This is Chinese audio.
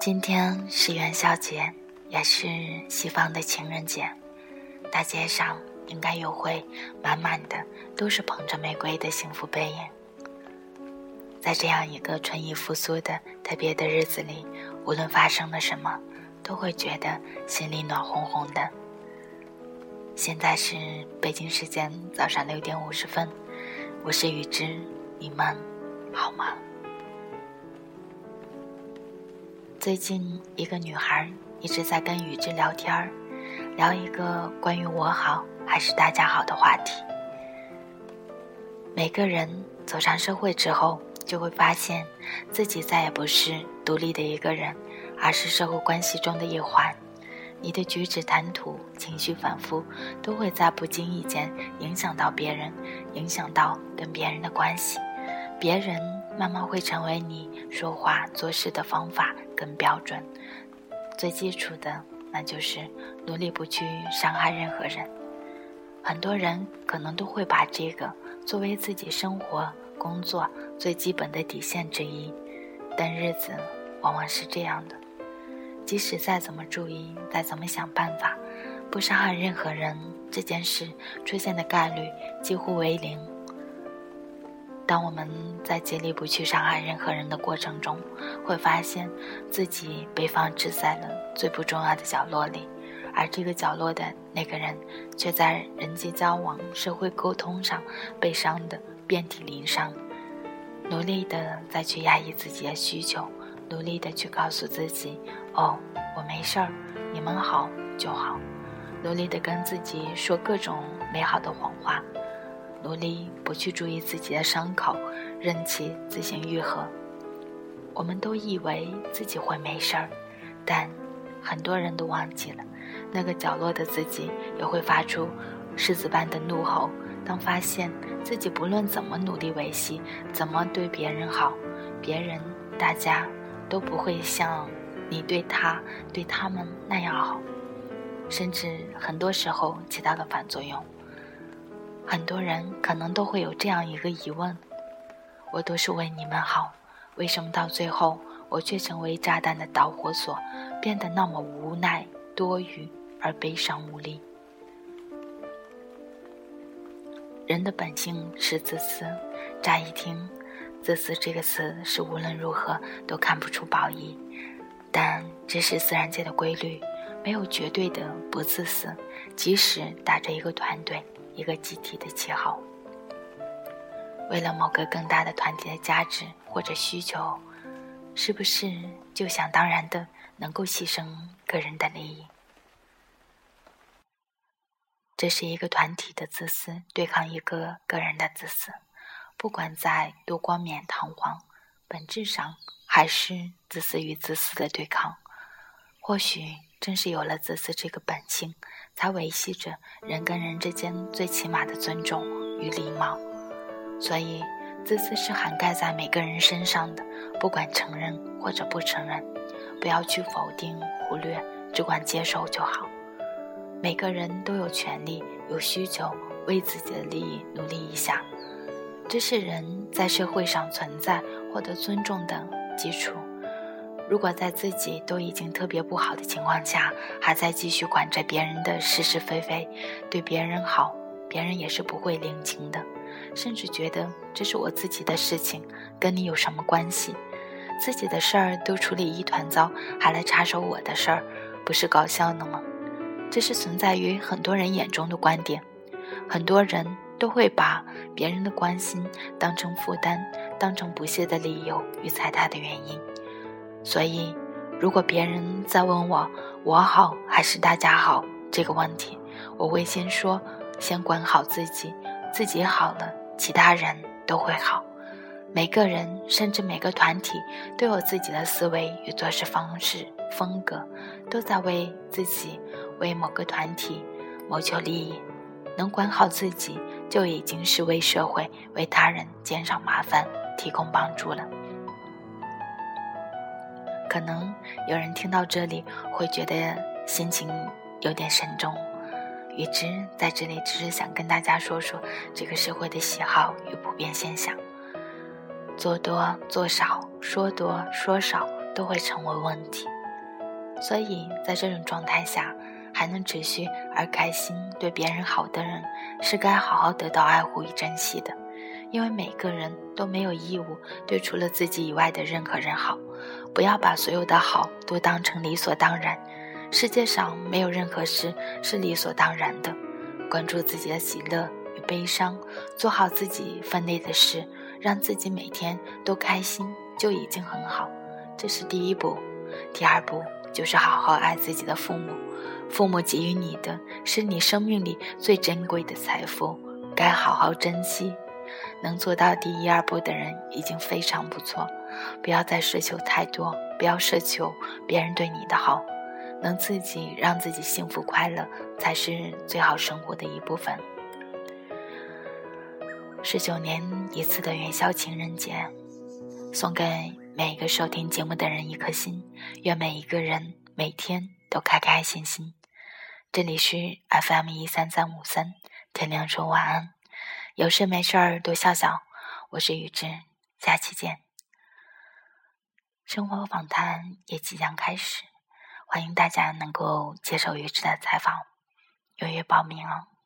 今天是元宵节，也是西方的情人节，大街上应该又会满满的都是捧着玫瑰的幸福背影。在这样一个春意复苏的特别的日子里，无论发生了什么，都会觉得心里暖烘烘的。现在是北京时间早上六点五十分，我是雨之，你们好吗？最近一个女孩一直在跟雨之聊天儿，聊一个关于我好还是大家好的话题。每个人走上社会之后，就会发现自己再也不是独立的一个人，而是社会关系中的一环。你的举止谈吐、情绪反复，都会在不经意间影响到别人，影响到跟别人的关系。别人慢慢会成为你说话做事的方法跟标准。最基础的，那就是努力不去伤害任何人。很多人可能都会把这个作为自己生活、工作最基本的底线之一，但日子往往是这样的。即使再怎么注意，再怎么想办法，不伤害任何人，这件事出现的概率几乎为零。当我们在竭力不去伤害任何人的过程中，会发现自己被放置在了最不重要的角落里，而这个角落的那个人，却在人际交往、社会沟通上被伤得遍体鳞伤，努力的再去压抑自己的需求。努力的去告诉自己，哦，我没事儿，你们好就好。努力的跟自己说各种美好的谎话，努力不去注意自己的伤口，任其自行愈合。我们都以为自己会没事儿，但很多人都忘记了，那个角落的自己也会发出狮子般的怒吼。当发现自己不论怎么努力维系，怎么对别人好，别人大家。都不会像你对他、对他们那样好，甚至很多时候起到了反作用。很多人可能都会有这样一个疑问：我都是为你们好，为什么到最后我却成为炸弹的导火索，变得那么无奈、多余而悲伤无力？人的本性是自私，乍一听。自私这个词是无论如何都看不出褒义，但这是自然界的规律，没有绝对的不自私。即使打着一个团队、一个集体的旗号，为了某个更大的团体的价值或者需求，是不是就想当然的能够牺牲个人的利益？这是一个团体的自私对抗一个个人的自私。不管在多冠冕堂皇，本质上还是自私与自私的对抗。或许正是有了自私这个本性，才维系着人跟人之间最起码的尊重与礼貌。所以，自私是涵盖在每个人身上的，不管承认或者不承认，不要去否定、忽略，只管接受就好。每个人都有权利、有需求，为自己的利益努力一下。这是人在社会上存在、获得尊重的基础。如果在自己都已经特别不好的情况下，还在继续管着别人的是是非非，对别人好，别人也是不会领情的，甚至觉得这是我自己的事情，跟你有什么关系？自己的事儿都处理一团糟，还来插手我的事儿，不是搞笑呢吗？这是存在于很多人眼中的观点，很多人。都会把别人的关心当成负担，当成不屑的理由与踩踏的原因。所以，如果别人再问我“我好还是大家好”这个问题，我会先说：先管好自己，自己好了，其他人都会好。每个人，甚至每个团体，都有自己的思维与做事方式风格，都在为自己、为某个团体谋求利益。能管好自己。就已经是为社会、为他人减少麻烦、提供帮助了。可能有人听到这里会觉得心情有点沉重，与之在这里只是想跟大家说说这个社会的喜好与普遍现象。做多做少，说多说少都会成为问题。所以在这种状态下，还能持续而开心对别人好的人，是该好好得到爱护与珍惜的。因为每个人都没有义务对除了自己以外的任何人好。不要把所有的好都当成理所当然。世界上没有任何事是理所当然的。关注自己的喜乐与悲伤，做好自己分内的事，让自己每天都开心，就已经很好。这是第一步。第二步就是好好爱自己的父母。父母给予你的是你生命里最珍贵的财富，该好好珍惜。能做到第一二步的人已经非常不错。不要再奢求太多，不要奢求别人对你的好，能自己让自己幸福快乐，才是最好生活的一部分。十九年一次的元宵情人节，送给每一个收听节目的人一颗心，愿每一个人每天都开开心心。这里是 FM 一三三五三，天亮说晚安，有事没事儿多笑笑。我是雨之，下期见。生活访谈也即将开始，欢迎大家能够接受鱼池的采访，踊跃报名哦。